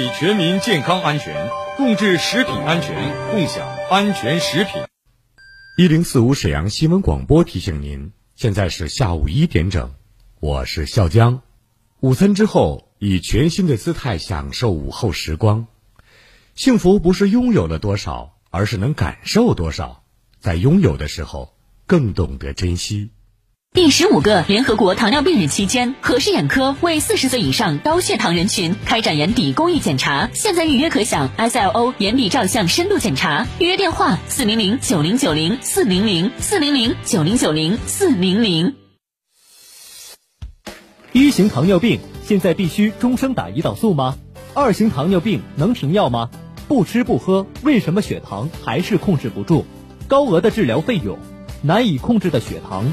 体全民健康安全，共治食品安全，共享安全食品。一零四五沈阳新闻广播提醒您，现在是下午一点整，我是笑江。午餐之后，以全新的姿态享受午后时光。幸福不是拥有了多少，而是能感受多少。在拥有的时候，更懂得珍惜。第十五个联合国糖尿病日期间，和氏眼科为四十岁以上高血糖人群开展眼底公益检查，现在预约可享 SLO 眼底照相深度检查。预约电话：四零零九零九零四零零四零零九零九零四零零。一型糖尿病现在必须终生打胰岛素吗？二型糖尿病能停药吗？不吃不喝，为什么血糖还是控制不住？高额的治疗费用，难以控制的血糖。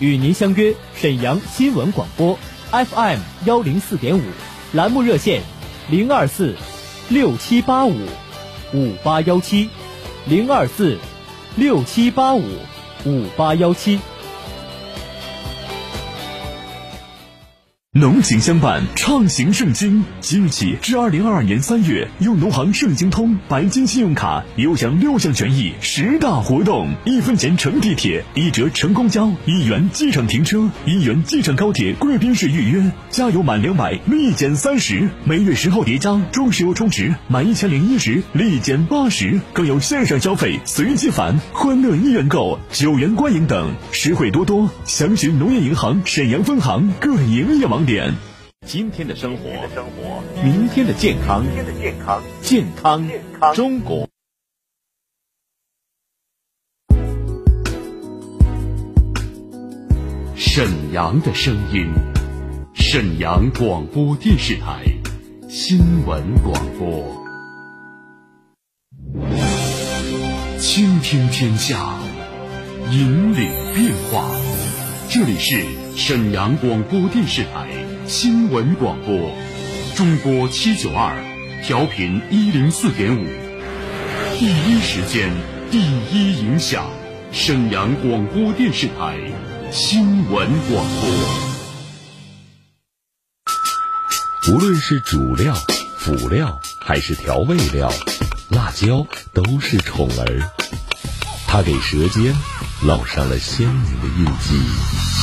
与您相约沈阳新闻广播，FM 幺零四点五，栏目热线零二四六七八五五八幺七零二四六七八五五八幺七。浓情相伴，畅行盛京。即日起至二零二二年三月，用农行盛京通白金信用卡，优享六项权益，十大活动：一分钱乘地铁，一折乘公交，一元机场停车，一元机场高铁贵宾室预约，加油满两百立减三十，每月十号叠加中石油充值满一千零一十立减八十，更有线上消费随机返、欢乐一元购、九元观影等，实惠多多。详询农业银行沈阳分行各营业网。点，今天的生活，明天的健康，健康中国。沈阳的声音，沈阳广播电视台新闻广播，倾听天下，引领变化。这里是。沈阳广播电视台新闻广播，中波七九二，调频一零四点五，第一时间，第一影响，沈阳广播电视台新闻广播。无论是主料、辅料还是调味料，辣椒都是宠儿，它给舌尖烙上了鲜明的印记。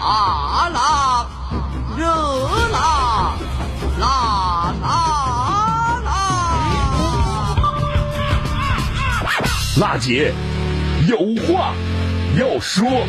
啊辣，热辣，辣辣辣！辣姐有话要说。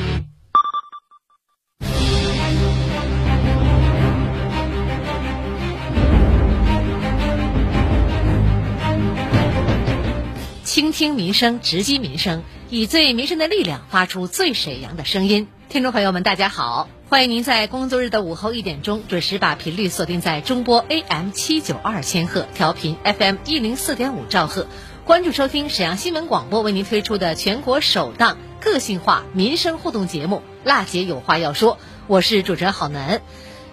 倾听民生，直击民生，以最民生的力量发出最沈阳的声音。听众朋友们，大家好！欢迎您在工作日的午后一点钟准时把频率锁定在中波 AM 七九二千赫，调频 FM 一零四点五兆赫，关注收听沈阳新闻广播为您推出的全国首档个性化民生互动节目《辣姐有话要说》，我是主持人郝楠。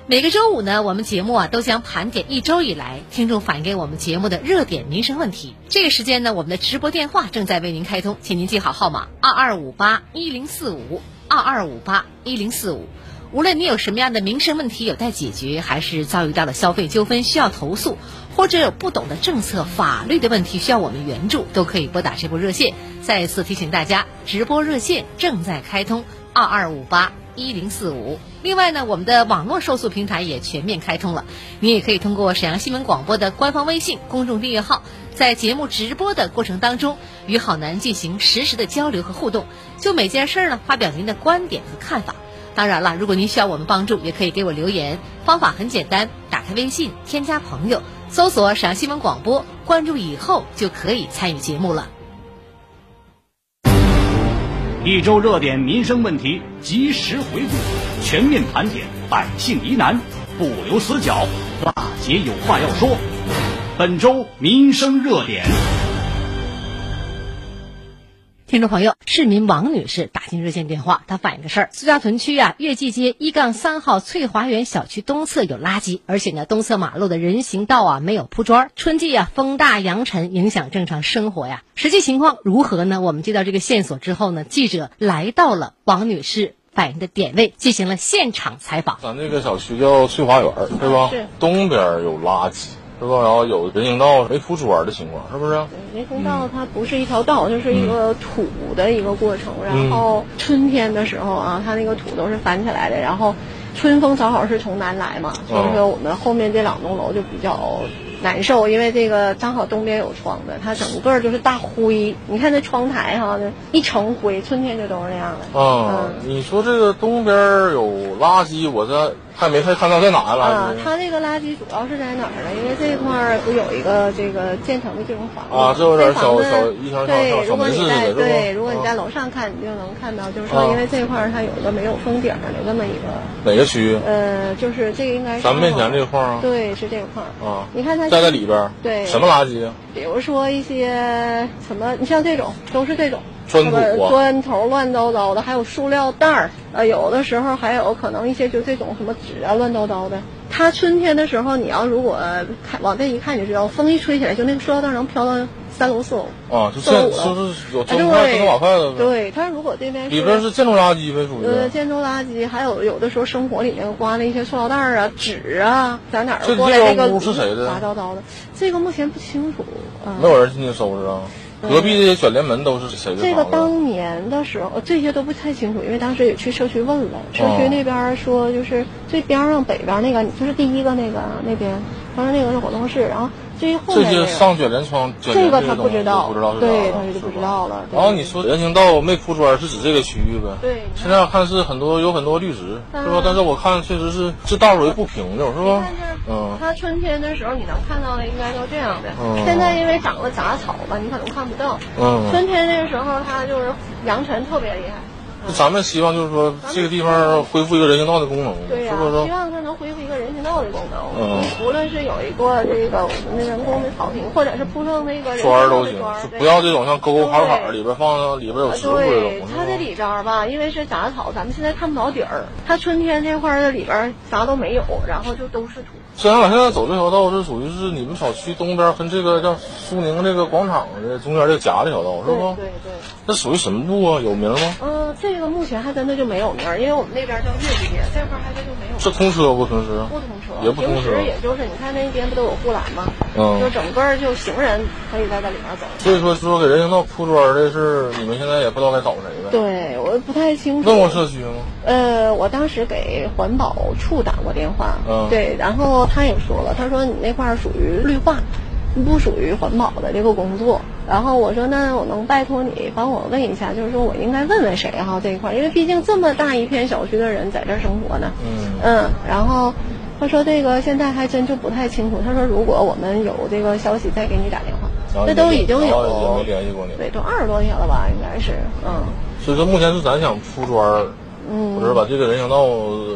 每个周五呢，我们节目啊都将盘点一周以来听众反映给我们节目的热点民生问题。这个时间呢，我们的直播电话正在为您开通，请您记好号码：二二五八一零四五。二二五八一零四五，无论你有什么样的民生问题有待解决，还是遭遇到了消费纠纷需要投诉，或者有不懂的政策法律的问题需要我们援助，都可以拨打这部热线。再次提醒大家，直播热线正在开通，二二五八一零四五。另外呢，我们的网络受诉平台也全面开通了，你也可以通过沈阳新闻广播的官方微信公众订阅号。在节目直播的过程当中，与好男进行实时的交流和互动，就每件事儿呢发表您的观点和看法。当然了，如果您需要我们帮助，也可以给我留言，方法很简单，打开微信，添加朋友，搜索陕西新闻广播，关注以后就可以参与节目了。一周热点民生问题及时回顾，全面盘点百姓疑难，不留死角。大姐有话要说，本周民生热点。听众朋友，市民王女士打进热线电话，她反映个事儿：苏家屯区啊，月季街一杠三号翠华园小区东侧有垃圾，而且呢，东侧马路的人行道啊没有铺砖。春季啊，风大扬尘，影响正常生活呀。实际情况如何呢？我们接到这个线索之后呢，记者来到了王女士反映的点位，进行了现场采访。咱这个小区叫翠华园，是吧？是。东边有垃圾。是吧？然后有人行道没铺砖的情况，是不是？人行道它不是一条道，就是一个土的一个过程。然后春天的时候啊，它那个土都是翻起来的。然后春风正好是从南来嘛，所以说我们后面这两栋楼就比较难受，因为这个刚好东边有窗子，它整个就是大灰。你看那窗台哈，一层灰，春天就都是那样的。啊，你说这个东边有垃圾，我这。还没太看到在哪了啊！它这个垃圾主要是在哪儿呢？因为这块儿不有一个这个建成的这种房子啊，这有点小小一层对，如果你在对，如果你在楼上看，你就能看到，就是说，因为这块儿它有一个没有封顶的这么一个哪个区域？呃，就是这个应该是咱们面前这块儿啊对，是这块儿啊。你看它在在里边对什么垃圾啊？比如说一些什么，你像这种都是这种。砖土、砖头乱糟糟的，还有塑料袋儿，呃，有的时候还有可能一些就这种什么纸啊，乱糟糟的。它春天的时候，你要如果看往这一看，就知道，风一吹起来，就那个塑料袋能飘到三楼四楼。啊，就这就是有砖块、砖瓦块的。对，它如果这边里边是建筑垃圾呗，属于。呃，建筑垃圾，还有有的时候生活里面刮的一些塑料袋啊、纸啊，在哪儿过来那个是谁的？杂糟糟的，这个目前不清楚。没有人进去收拾啊。隔壁的卷帘门都是谁的？这个当年的时候，这些都不太清楚，因为当时也去社区问了，社区那边说就是最边上北边那个，就是第一个那个那边，当时那个是活动室，然后。这些上卷帘窗，这个他不知道，不知道是对，他就不知道了。然后你说人行道没铺砖，是指这个区域呗？对。现在看是很多有很多绿植，是吧？但是我看确实是这道路也不平整，是吧？嗯。它春天的时候你能看到的应该都这样的。嗯。现在因为长了杂草吧，你可能看不到。嗯。春天那个时候它就是扬尘特别厉害。咱们希望就是说这个地方恢复一个人行道的功能，对呀，是是？希望它能恢复一个人行道的功能。嗯，无论是有一个这个那人工的草坪，或者是铺上那个砖都行，不要这种像沟沟坎坎里边放里边有石头这种。它这里边吧，因为是杂草，咱们现在看不着底儿。它春天这块的里边啥都没有，然后就都是土。虽然我现在走这条道是属于是你们小区东边跟这个叫苏宁这个广场的中间这个夹这条道，是不？对对。那属于什么路啊？有名吗？嗯，这个目前还真的就没有名，因为我们那边叫月季街，这块还真就没有。是通车不平时？不通车，也不通车。平时也就是你看那边不都有护栏吗？嗯。就整个就行人可以在这里面走。所以说说给人行道铺砖这事，你们现在也不知道该找谁呗？对，我不太清楚。问过社区吗？呃，我当时给环保处打过电话。嗯。对，然后他也说了，他。说你那块儿属于绿化，不属于环保的这个工作。然后我说那我能拜托你帮我问一下，就是说我应该问问谁哈这一块，因为毕竟这么大一片小区的人在这生活呢。嗯嗯。然后他说这个现在还真就不太清楚。他说如果我们有这个消息再给你打电话。这都已经有没联系过你？对，都二十多年了吧，应该是。嗯。所以说目前是咱想铺砖，嗯，或者把这个人行道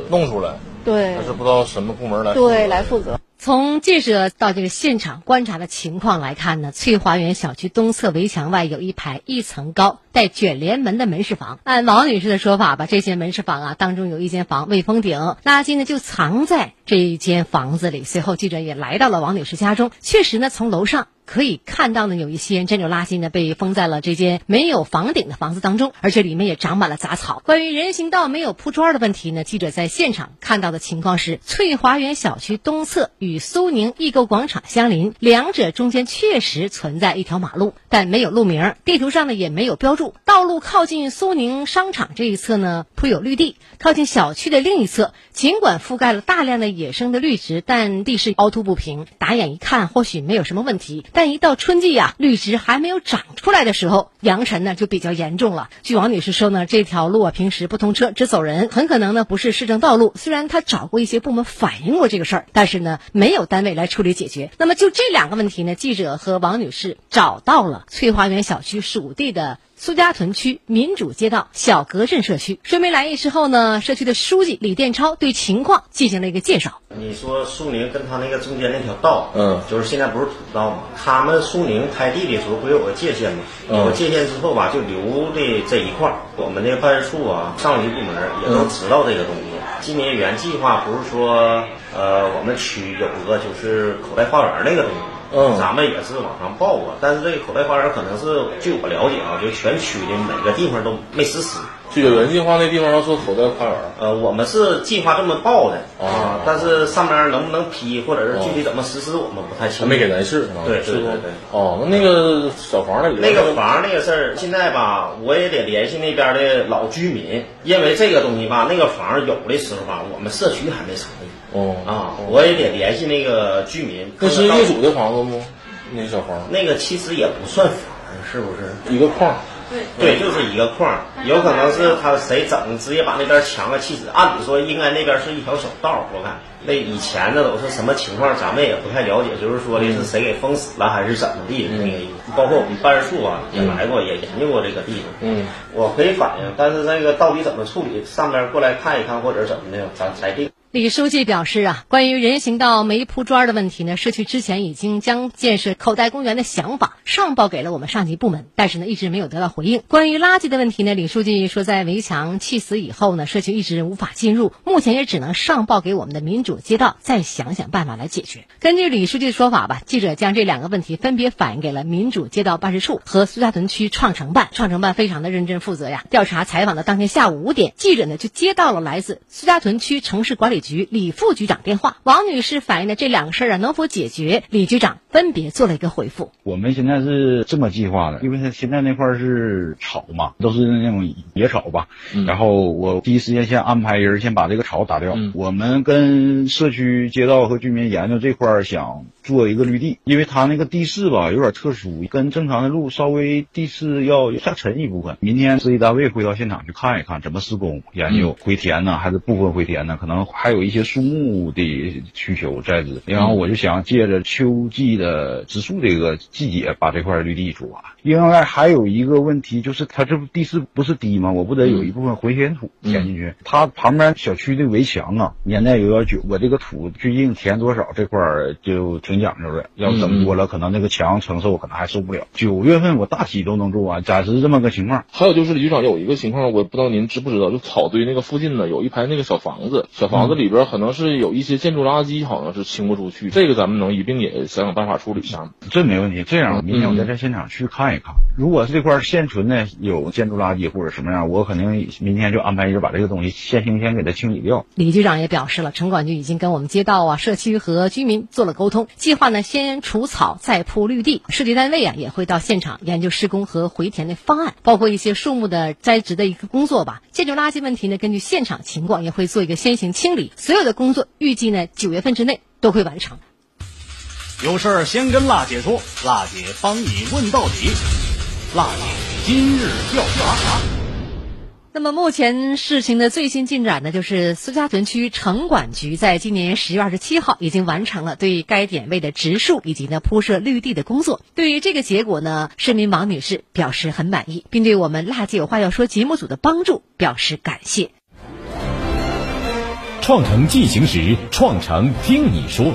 弄出来。对。但是不知道什么部门来对来负责。从记者到这个现场观察的情况来看呢，翠华园小区东侧围墙外有一排一层高带卷帘门的门市房。按王女士的说法吧，这些门市房啊当中有一间房未封顶，垃圾呢就藏在这一间房子里。随后记者也来到了王女士家中，确实呢从楼上。可以看到呢，有一些这种垃圾呢被封在了这间没有房顶的房子当中，而且里面也长满了杂草。关于人行道没有铺砖的问题呢，记者在现场看到的情况是，翠华园小区东侧与苏宁易购广场相邻，两者中间确实存在一条马路，但没有路名，地图上呢也没有标注。道路靠近苏宁商场这一侧呢。铺有绿地。靠近小区的另一侧，尽管覆盖了大量的野生的绿植，但地势凹凸不平，打眼一看或许没有什么问题。但但一到春季呀，绿植还没有长出来的时候，扬尘呢就比较严重了。据王女士说呢，这条路啊平时不通车，只走人，很可能呢不是市政道路。虽然她找过一些部门反映过这个事儿，但是呢没有单位来处理解决。那么就这两个问题呢，记者和王女士找到了翠华园小区属地的。苏家屯区民主街道小格镇社区说明来意之后呢，社区的书记李殿超对情况进行了一个介绍。你说苏宁跟他那个中间那条道，嗯，就是现在不是土道吗？他们苏宁开地的时候不有个界限吗？有个界限之后吧，就留的这一块儿。我们那个办事处啊，上级部门也都知道这个东西。今年原计划不是说，呃，我们区有个就是口袋花园那个东西。嗯，咱们也是往上报过，但是这个口袋花园可能是据我了解啊，就全区的每个地方都没实施。这个原计划那地方要做口袋花园，呃，我们是计划这么报的啊，但是上面能不能批，或者是具体怎么实施，我们不太清楚。还没给咱试，对对对对。哦，那那个小房那里那个房那个事儿，现在吧，我也得联系那边的老居民，因为这个东西吧，那个房有的时候吧，我们社区还没成立。哦啊，我也得联系那个居民。那是业主的房子吗？那小房？那个其实也不算房，是不是？一个框。对对，就是一个框。有可能是他谁整，直接把那边墙啊砌死。按理说应该那边是一条小道，我看那以前那都是什么情况，咱们也不太了解。就是说的是谁给封死了，还是怎么地？那个包括我们办事处啊也来过，也研究过这个地方。嗯，我可以反映，但是那个到底怎么处理，上边过来看一看或者怎么的，咱裁定。李书记表示啊，关于人行道没铺砖的问题呢，社区之前已经将建设口袋公园的想法上报给了我们上级部门，但是呢，一直没有得到回应。关于垃圾的问题呢，李书记说，在围墙砌死以后呢，社区一直无法进入，目前也只能上报给我们的民主街道，再想想办法来解决。根据李书记的说法吧，记者将这两个问题分别反映给了民主街道办事处和苏家屯区创城办，创城办非常的认真负责呀。调查采访的当天下午五点，记者呢就接到了来自苏家屯区城市管理局李副局长电话，王女士反映的这两个事儿啊能否解决？李局长分别做了一个回复。我们现在是这么计划的，因为他现在那块是草嘛，都是那种野草吧。然后我第一时间先安排人先把这个草打掉。我们跟社区街道和居民研究这块，想做一个绿地，因为它那个地势吧有点特殊，跟正常的路稍微地势要下沉一部分。明天设计单位会到现场去看一看怎么施工，研究回填呢还是部分回填呢？可能还有一些树木的需求在这。然后我就想借着秋季的植树这个季节，把这块绿地做完。另外还有一个问题就是，它这不地势不是低吗？我不得有一部分回填土填进去？它旁边小区的围墙啊，年代有点久，我这个土最近填多少，这块就挺讲究的。要整多了，可能那个墙承受可能还受不了。九月份我大体都能做完，暂时这么个情况。还有就是李局长有一个情况，我不知道您知不知道，就草堆那个附近呢，有一排那个小房子，小房子里边可能是有一些建筑垃圾，好像是清不出去。这个咱们能一并也想想办法处理一下？这没问题。这样，明天我再在现场去看一看。如果是这块现存的有建筑垃圾或者什么样，我肯定明天就安排人把这个东西先行先给它清理掉。李局长也表示了，城管局已经跟我们街道啊、社区和居民做了沟通，计划呢先除草再铺绿地。设计单位啊也会到现场研究施工和回填的方案，包括一些树木的栽植的一个工作吧。建筑垃圾问题呢，根据现场情况也会做一个先行清理。所有的工作预计呢九月份之内都会完成。有事儿先跟辣姐说，辣姐帮你问到底。辣姐今日调查。那么目前事情的最新进展呢，就是苏家屯区城管局在今年十月二十七号已经完成了对该点位的植树以及呢铺设绿地的工作。对于这个结果呢，市民王女士表示很满意，并对我们辣姐有话要说节目组的帮助表示感谢。创城进行时，创城听你说。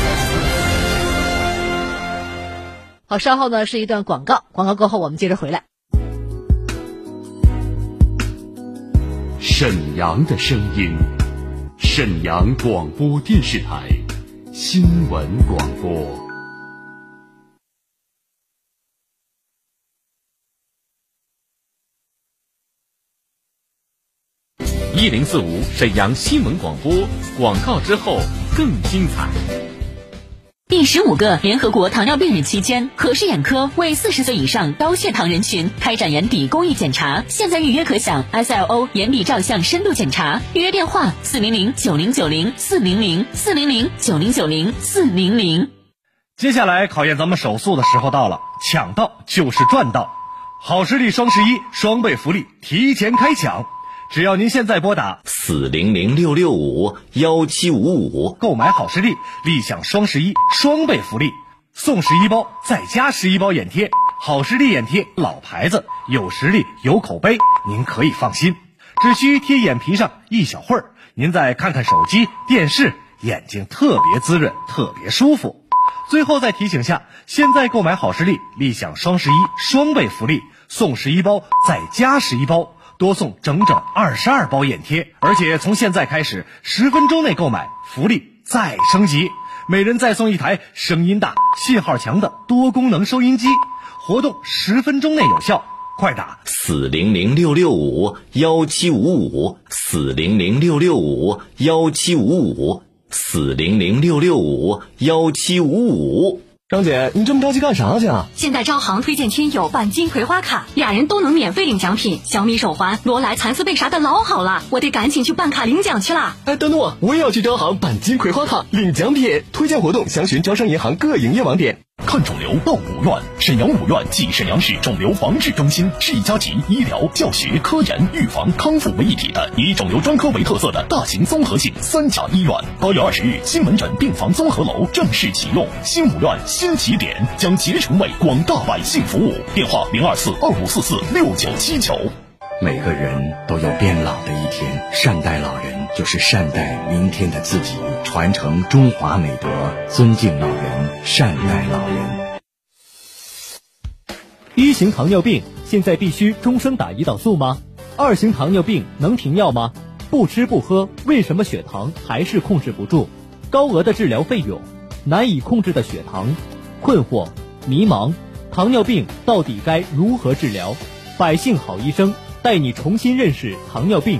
好，稍后呢是一段广告，广告过后我们接着回来。沈阳的声音，沈阳广播电视台新闻广播。一零四五沈阳新闻广播广告之后更精彩。第十五个联合国糖尿病日期间，可视眼科为四十岁以上高血糖人群开展眼底公益检查，现在预约可享 SLO 眼底照相深度检查。预约电话：四零零九零九零四零零四零零九零九零四零零。接下来考验咱们手速的时候到了，抢到就是赚到！好视力双十一双倍福利提前开抢。只要您现在拨打四零零六六五幺七五五购买好视力，立享双十一双倍福利，送十一包再加十一包眼贴。好视力眼贴老牌子，有实力有口碑，您可以放心。只需贴眼皮上一小会儿，您再看看手机、电视，眼睛特别滋润，特别舒服。最后再提醒下，现在购买好视力，立享双十一双倍福利，送十一包再加十一包。多送整整二十二包眼贴，而且从现在开始，十分钟内购买福利再升级，每人再送一台声音大、信号强的多功能收音机。活动十分钟内有效，快打四零零六六五幺七五五四零零六六五幺七五五四零零六六五幺七五五。张姐，你这么着急干啥去啊？现在招行推荐亲友办金葵花卡，俩人都能免费领奖品，小米手环、罗莱蚕丝被啥的老好了，我得赶紧去办卡领奖去了。哎，等等我，我也要去招行办金葵花卡领奖品。推荐活动详询招商银行各营业网点。看肿瘤到五院，沈阳五院即沈阳市肿瘤防治中心，是一家集医疗、教学、科研、预防、康复为一体的以肿瘤专科为特色的大型综合性三甲医院。八月二十日，新门诊病房综合楼正式启用，新五院新起点将竭诚为广大百姓服务。电话零二四二五四四六九七九。每个人都有变老的一天，善待老人就是善待明天的自己，传承中华美德，尊敬老人，善待老人。一型糖尿病现在必须终生打胰岛素吗？二型糖尿病能停药吗？不吃不喝，为什么血糖还是控制不住？高额的治疗费用，难以控制的血糖，困惑、迷茫，糖尿病到底该如何治疗？百姓好医生。带你重新认识糖尿病，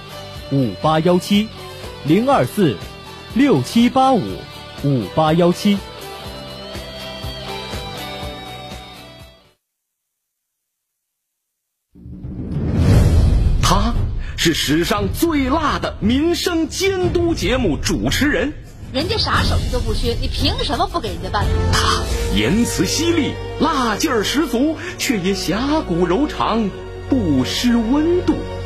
五八幺七，零二四六七八五五八幺七。他是史上最辣的民生监督节目主持人，人家啥手续都不缺，你凭什么不给人家办？他言辞犀利，辣劲儿十足，却也侠骨柔肠，不失温度。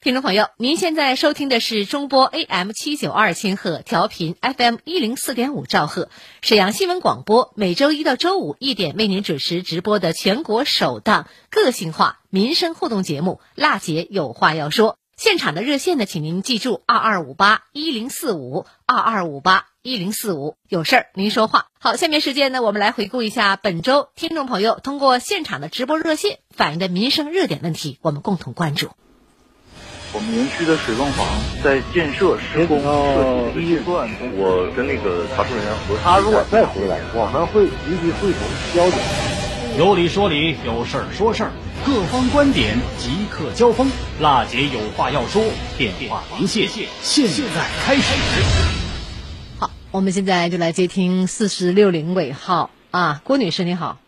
听众朋友，您现在收听的是中波 AM 七九二千赫调频 FM 一零四点五兆赫沈阳新闻广播，每周一到周五一点为您准时直播的全国首档个性化民生互动节目《辣姐有话要说》。现场的热线呢，请您记住二二五八一零四五二二五八一零四五，有事儿您说话。好，下面时间呢，我们来回顾一下本周听众朋友通过现场的直播热线反映的民生热点问题，我们共同关注。我们园区的水泵房在建设施工设计预算，我跟那个查处人员核他如果再回来，我们会立即会同交流。有理说理，有事儿说事儿，各方观点即刻交锋。辣姐有话要说，电话连线现在开始。好，我们现在就来接听四十六零尾号啊，郭女士你好。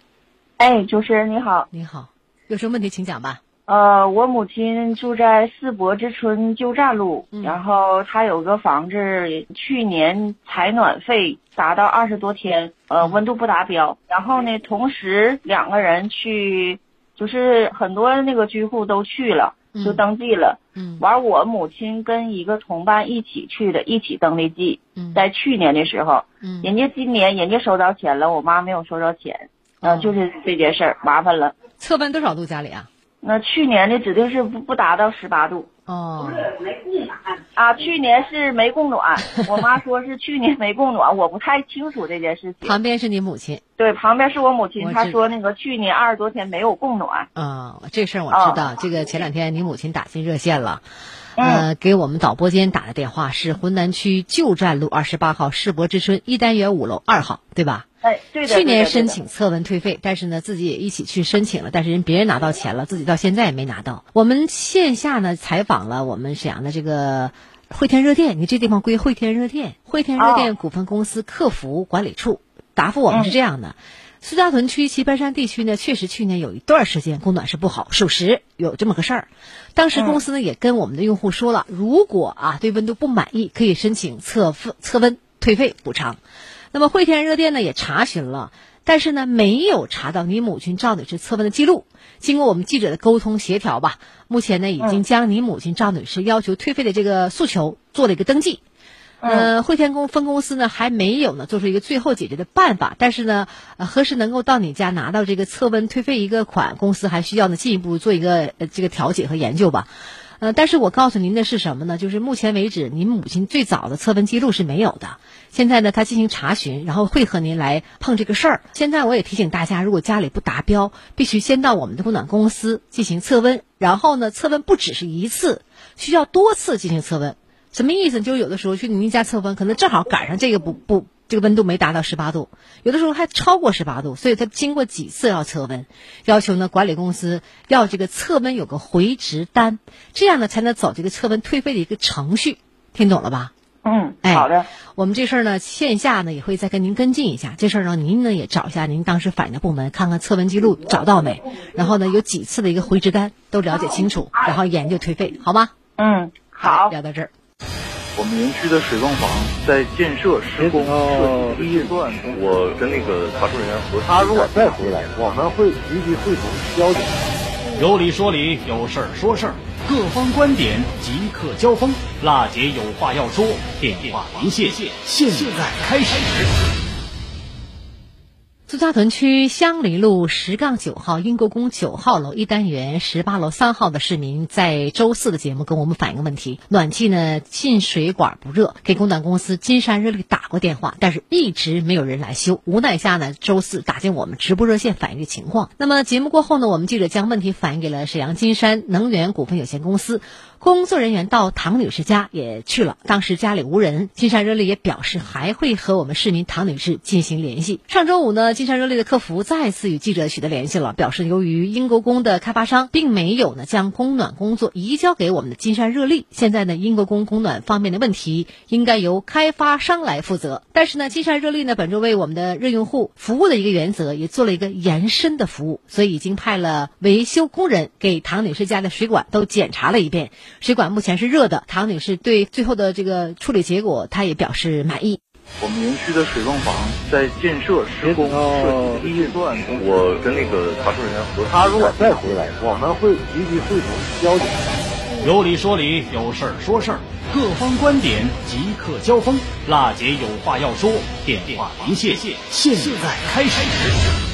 哎，主持人你好。你好，有什么问题请讲吧。呃，我母亲住在四博之春旧站路，然后她有个房子，去年采暖费达到二十多天，呃，温度不达标。然后呢，同时两个人去，就是很多那个居户都去了，就登记了。嗯。完，我母亲跟一个同伴一起去的，一起登的记。嗯。在去年的时候，嗯，人家今年人家收着钱了，我妈没有收着钱，嗯，就是这件事儿麻烦了。测温多少度家里啊？那去年的指定是不不达到十八度。哦，没供暖啊，去年是没供暖，我妈说是去年没供暖，我不太清楚这件事情。旁边是你母亲，对，旁边是我母亲，她说那个去年二十多天没有供暖。嗯，这事儿我知道，这个前两天你母亲打进热线了，呃，给我们导播间打的电话是浑南区旧站路二十八号世博之春一单元五楼二号，对吧？哎，对的。去年申请测温退费，但是呢，自己也一起去申请了，但是人别人拿到钱了，自己到现在也没拿到。我们线下呢采访了我们沈阳的这个汇天热电，你这地方归汇天热电，汇天热电股份公司客服管理处答复我们是这样的：苏家屯区棋盘山地区呢，确实去年有一段时间供暖是不好，属实有这么个事儿。当时公司呢也跟我们的用户说了，如果啊对温度不满意，可以申请测测温退费补偿。那么汇天热电呢也查询了，但是呢没有查到你母亲赵女士测温的记录。经过我们记者的沟通协调吧，目前呢已经将你母亲赵女士要求退费的这个诉求做了一个登记。呃，汇天公分公司呢还没有呢做出一个最后解决的办法，但是呢，何时能够到你家拿到这个测温退费一个款，公司还需要呢进一步做一个这个调解和研究吧。呃，但是我告诉您的是什么呢？就是目前为止，您母亲最早的测温记录是没有的。现在呢，他进行查询，然后会和您来碰这个事儿。现在我也提醒大家，如果家里不达标，必须先到我们的供暖公司进行测温。然后呢，测温不只是一次，需要多次进行测温。什么意思？就是有的时候去您家测温，可能正好赶上这个不不。这个温度没达到十八度，有的时候还超过十八度，所以他经过几次要测温，要求呢管理公司要这个测温有个回执单，这样呢才能走这个测温退费的一个程序，听懂了吧？嗯，好的。我们这事儿呢线下呢也会再跟您跟进一下，这事儿呢您呢也找一下您当时反映的部门，看看测温记录找到没，然后呢有几次的一个回执单都了解清楚，然后研究退费，好吗？嗯，好，聊到这儿。我们园区的水泵房在建设施工设计阶段，我跟那个查出人员核他如果再回来，我们会积极会同交警。有理说理，有事儿说事儿，各方观点即刻交锋。辣姐有话要说，电话连线，现在开始。苏家屯区香梨路十杠九号英国宫九号楼一单元十八楼三号的市民，在周四的节目跟我们反映问题：暖气呢进水管不热，给供暖公司金山热力打过电话，但是一直没有人来修。无奈下呢，周四打进我们直播热线反映情况。那么节目过后呢，我们记者将问题反映给了沈阳金山能源股份有限公司。工作人员到唐女士家也去了，当时家里无人。金山热力也表示还会和我们市民唐女士进行联系。上周五呢，金山热力的客服再次与记者取得联系了，表示由于英国宫的开发商并没有呢将供暖工作移交给我们的金山热力，现在呢英国宫供暖方面的问题应该由开发商来负责。但是呢，金山热力呢本着为我们的热用户服务的一个原则，也做了一个延伸的服务，所以已经派了维修工人给唐女士家的水管都检查了一遍。水管目前是热的，唐女士对最后的这个处理结果，她也表示满意。我们园区的水泵房在建设施工设计阶段，我跟那个查出人员核他如果再回来，我们会积极会同交警。有理说理，有事儿说事儿，各方观点即刻交锋。辣姐有话要说，电话连线，现在开始。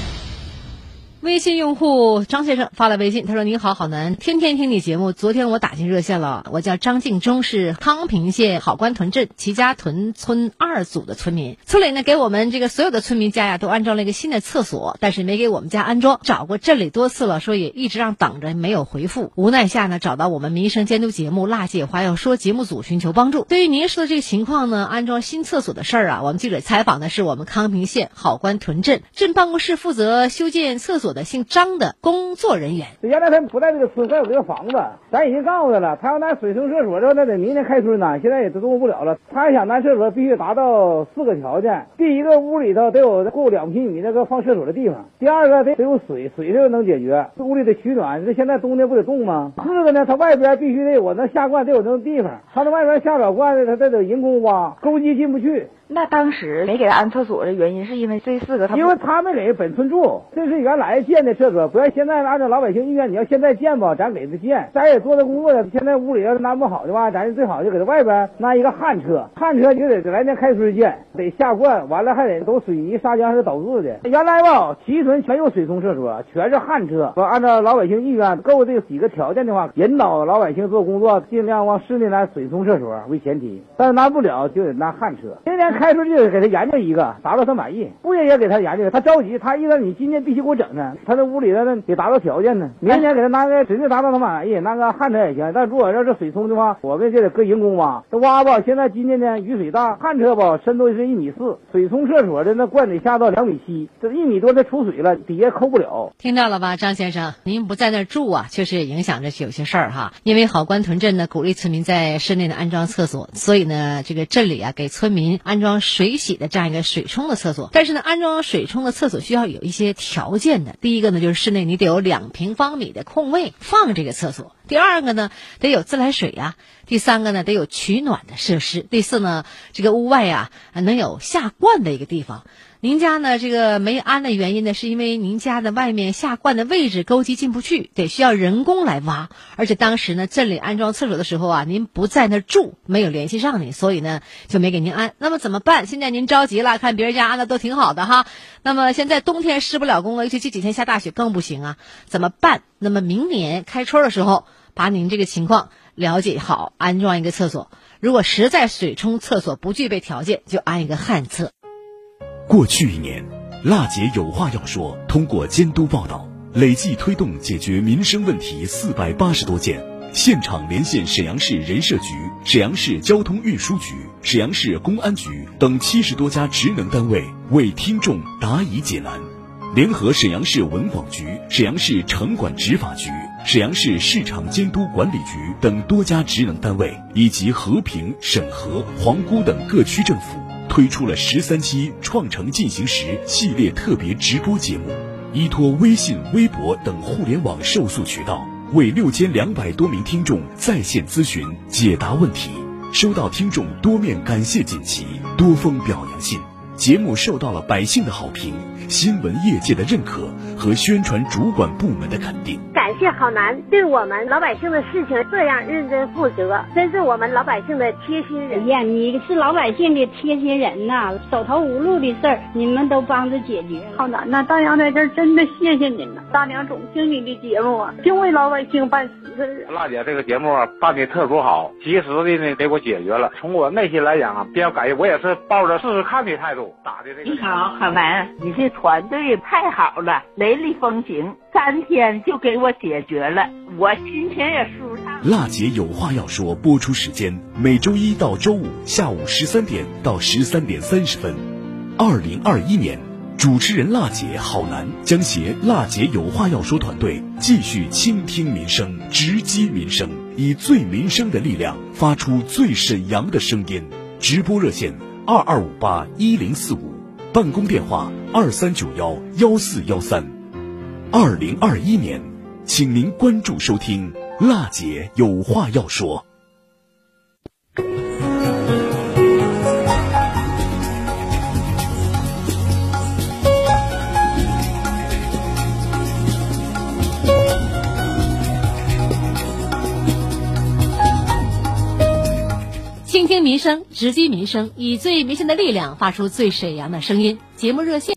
微信用户张先生发来微信，他说：“你好，好男，天天听你节目。昨天我打进热线了，我叫张敬忠，是康平县好官屯镇齐家屯村二组的村民。村里呢给我们这个所有的村民家呀都安装了一个新的厕所，但是没给我们家安装。找过镇里多次了，说也一直让等着，没有回复。无奈下呢，找到我们民生监督节目《辣姐话要说》节目组寻求帮助。对于您说的这个情况呢，安装新厕所的事儿啊，我们记者采访的是我们康平县好官屯镇镇办公室负责修建厕所。”的姓张的工作人员。原来他不在这个村，还有这个房子，咱已经告诉他了，他要拿水冲厕所，之后那得明年开春呢，现在也都动不了了。他想拿厕所，必须达到四个条件：第一个，屋里头得有够两平米那个放厕所的地方；第二个，得得有水，水这个能解决；屋里得取暖，这现在冬天不得冻吗？四个呢，他外边必须得有那下灌，得有那种地方。他那外边下不了灌的，他得得人工挖，沟机进不去。那当时没给他安厕所的原因，是因为这四个他因为他没给本村住，这是原来建的厕所，不要现在按照老百姓意愿，你要现在建吧，咱给他建，咱也做这工作的。现在屋里要是安不好的话，咱最好就给他外边安一个旱车，旱车就得来年开春建，得下灌，完了还得都水泥砂浆还是导致的。原来吧，齐村全有水冲厕所，全是旱车。说按照老百姓意愿，够这几个条件的话，引导老百姓做工作，尽量往市内来水冲厕所为前提，但是拿不了就得拿旱车。今年开春就得给他研究一个，达到他满意，物业也给他研究，他着急，他意思你今年必须给我整呢，他那屋里头呢得达到条件呢，明年给他拿个指定达到他满意，拿个旱车也行。但如果要是水冲的话，我们就得搁人工挖，这挖吧，现在今年呢雨水大，旱车吧深度是一米四，水冲厕所的那灌得下到两米七，这一米多的出水了，底下抠不了。听到了吧，张先生，您不在那住啊，确实也影响着有些事儿哈。因为好关屯镇呢鼓励村民在室内的安装厕所，所以呢这个镇里啊给村民安装装水洗的这样一个水冲的厕所。但是呢安装水冲的厕所需要有一些条件的，第一个呢就是室内你得有两平方米的空位放这个厕所，第二个呢得有自来水呀、第三个呢得有取暖的设施，第四呢这个屋外呀能有下灌的一个地方。您家呢？这个没安的原因呢，是因为您家的外面下灌的位置沟机进不去，得需要人工来挖。而且当时呢，镇里安装厕所的时候啊，您不在那住，没有联系上您，所以呢就没给您安。那么怎么办？现在您着急了，看别人家安的都挺好的哈。那么现在冬天施不了工了，尤其这几天下大雪更不行啊，怎么办？那么明年开春的时候，把您这个情况了解好，安装一个厕所。如果实在水冲厕所不具备条件，就安一个旱厕。过去一年，辣姐有话要说。通过监督报道，累计推动解决民生问题四百八十多件，现场连线沈阳市人社局、沈阳市交通运输局、沈阳市公安局等七十多家职能单位，为听众答疑解难。联合沈阳市文广局、沈阳市城管执法局、沈阳市市场监督管理局等多家职能单位，以及和平、沈河、皇姑等各区政府。推出了十三期“创城进行时”系列特别直播节目，依托微信、微博等互联网受诉渠道，为六千两百多名听众在线咨询解答问题，收到听众多面感谢锦旗、多封表扬信。节目受到了百姓的好评、新闻业界的认可和宣传主管部门的肯定。感谢郝楠对我们老百姓的事情这样认真负责，真是我们老百姓的贴心人。哎呀，你是老百姓的贴心人呐！手头无路的事儿，你们都帮着解决。郝楠呐，大娘在这儿真的谢谢您了。大娘总听你的节目啊，净为老百姓办实事。辣姐这个节目啊办的特别好，及时的呢给我解决了。从我内心来讲啊，比较感谢，我也是抱着试试看的态度。打的这个。你好，郝楠，你这团队太好了，雷厉风行，三天就给我解决了，我心情也舒畅。辣姐有话要说，播出时间每周一到周五下午十三点到十三点三十分。二零二一年，主持人辣姐郝楠将携辣姐有话要说团队，继续倾听民生，直击民生，以最民生的力量，发出最沈阳的声音。直播热线。二二五八一零四五，办公电话二三九幺幺四幺三。二零二一年，请您关注收听，辣姐有话要说。倾听民生，直击民生，以最民生的力量发出最沈阳的声音。节目热线。